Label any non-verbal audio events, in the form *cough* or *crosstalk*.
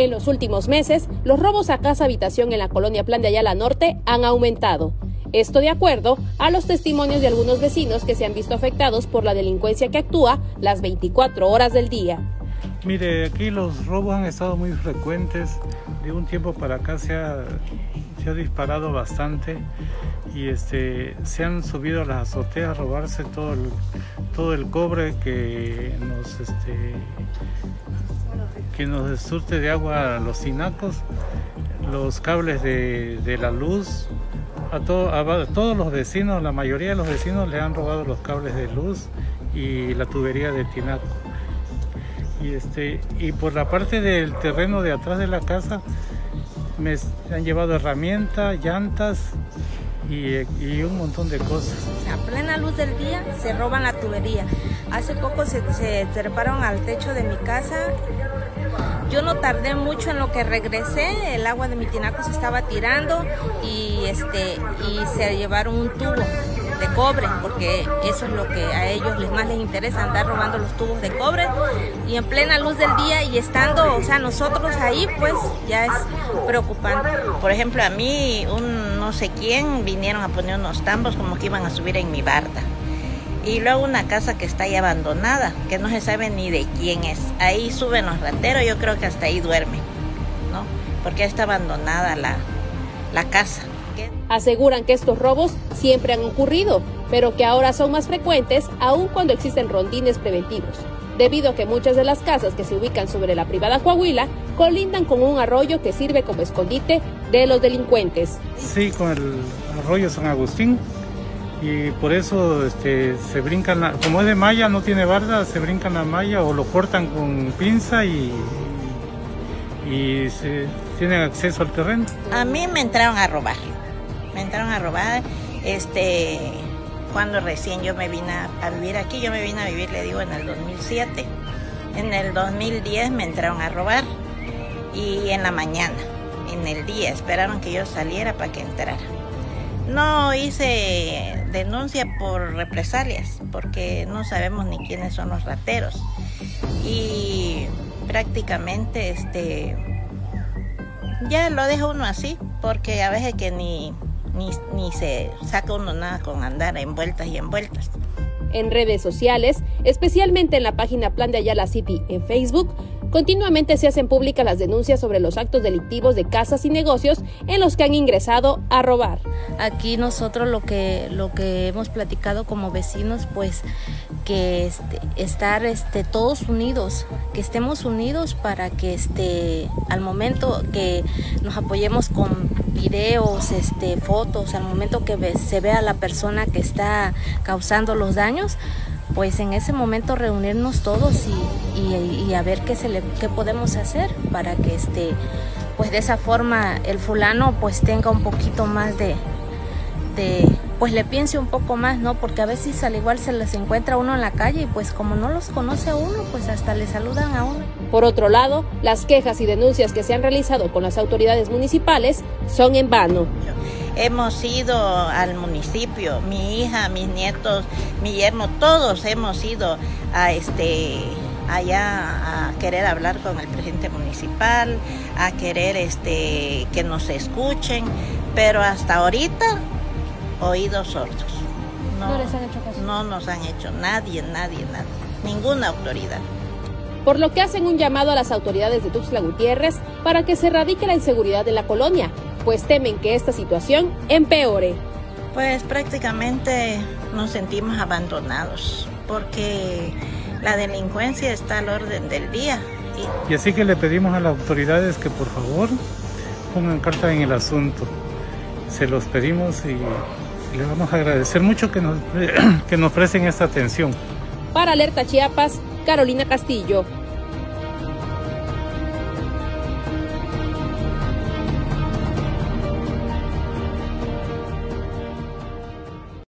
En los últimos meses, los robos a casa habitación en la colonia Plan de Ayala Norte han aumentado. Esto de acuerdo a los testimonios de algunos vecinos que se han visto afectados por la delincuencia que actúa las 24 horas del día. Mire, aquí los robos han estado muy frecuentes. De un tiempo para acá se ha, disparado bastante y este, se han subido a las azoteas a robarse todo el, todo el cobre que nos, este, que nos surte de agua los tinacos, los cables de, de la luz. A, todo, a todos los vecinos, la mayoría de los vecinos le han robado los cables de luz y la tubería de tinaco. Y, este, y por la parte del terreno de atrás de la casa me han llevado herramientas, llantas y, y, un montón de cosas. A plena luz del día se roban la tubería. Hace poco se, se treparon al techo de mi casa. Yo no tardé mucho en lo que regresé, el agua de mi tinaco se estaba tirando y, este, y se llevaron un tubo de cobre, porque eso es lo que a ellos les más les interesa, andar robando los tubos de cobre y en plena luz del día y estando, o sea, nosotros ahí, pues ya es preocupante. Por ejemplo, a mí, un no sé quién, vinieron a poner unos tambos como que iban a subir en mi barda. Y luego una casa que está ahí abandonada, que no se sabe ni de quién es. Ahí suben los rateros, yo creo que hasta ahí duermen, ¿no? Porque está abandonada la, la casa. Aseguran que estos robos siempre han ocurrido, pero que ahora son más frecuentes aun cuando existen rondines preventivos, debido a que muchas de las casas que se ubican sobre la privada Coahuila colindan con un arroyo que sirve como escondite de los delincuentes. Sí, con el arroyo San Agustín y por eso este, se brincan, la, como es de malla, no tiene barda, se brincan la malla o lo cortan con pinza y, y se tienen acceso al terreno. A mí me entraron a robar, me entraron a robar, este, cuando recién yo me vine a, vivir aquí, yo me vine a vivir, le digo, en el 2007, en el 2010 me entraron a robar y en la mañana, en el día, esperaron que yo saliera para que entrara. No hice denuncia por represalias, porque no sabemos ni quiénes son los rateros. Y prácticamente este ya lo deja uno así, porque a veces que ni, ni, ni se saca uno nada con andar en vueltas y en vueltas. En redes sociales, especialmente en la página Plan de Ayala City en Facebook, Continuamente se hacen públicas las denuncias sobre los actos delictivos de casas y negocios en los que han ingresado a robar. Aquí nosotros lo que lo que hemos platicado como vecinos, pues que este, estar este, todos unidos, que estemos unidos para que este, al momento que nos apoyemos con videos, este, fotos, al momento que se vea la persona que está causando los daños, pues en ese momento reunirnos todos y, a ver qué, se le, qué podemos hacer para que este, pues de esa forma el fulano pues tenga un poquito más de, de, pues le piense un poco más, ¿no? Porque a veces al igual se les encuentra uno en la calle y pues como no los conoce a uno, pues hasta le saludan a uno. Por otro lado, las quejas y denuncias que se han realizado con las autoridades municipales son en vano. Hemos ido al municipio, mi hija, mis nietos, mi yerno, todos hemos ido a este allá a querer hablar con el presidente municipal, a querer este que nos escuchen, pero hasta ahorita oídos sordos. No, les han hecho caso. No nos han hecho nadie, nadie, nadie, ninguna autoridad. Por lo que hacen un llamado a las autoridades de Tuxtla Gutiérrez para que se erradique la inseguridad de la colonia, pues temen que esta situación empeore. Pues prácticamente nos sentimos abandonados porque la delincuencia está al orden del día. Y, así que le pedimos a las autoridades que por favor pongan carta en el asunto. Se los pedimos y le vamos a agradecer mucho que nos, *clears throat* que nos presten esta atención. Para Alerta Chiapas, Carolina Castillo.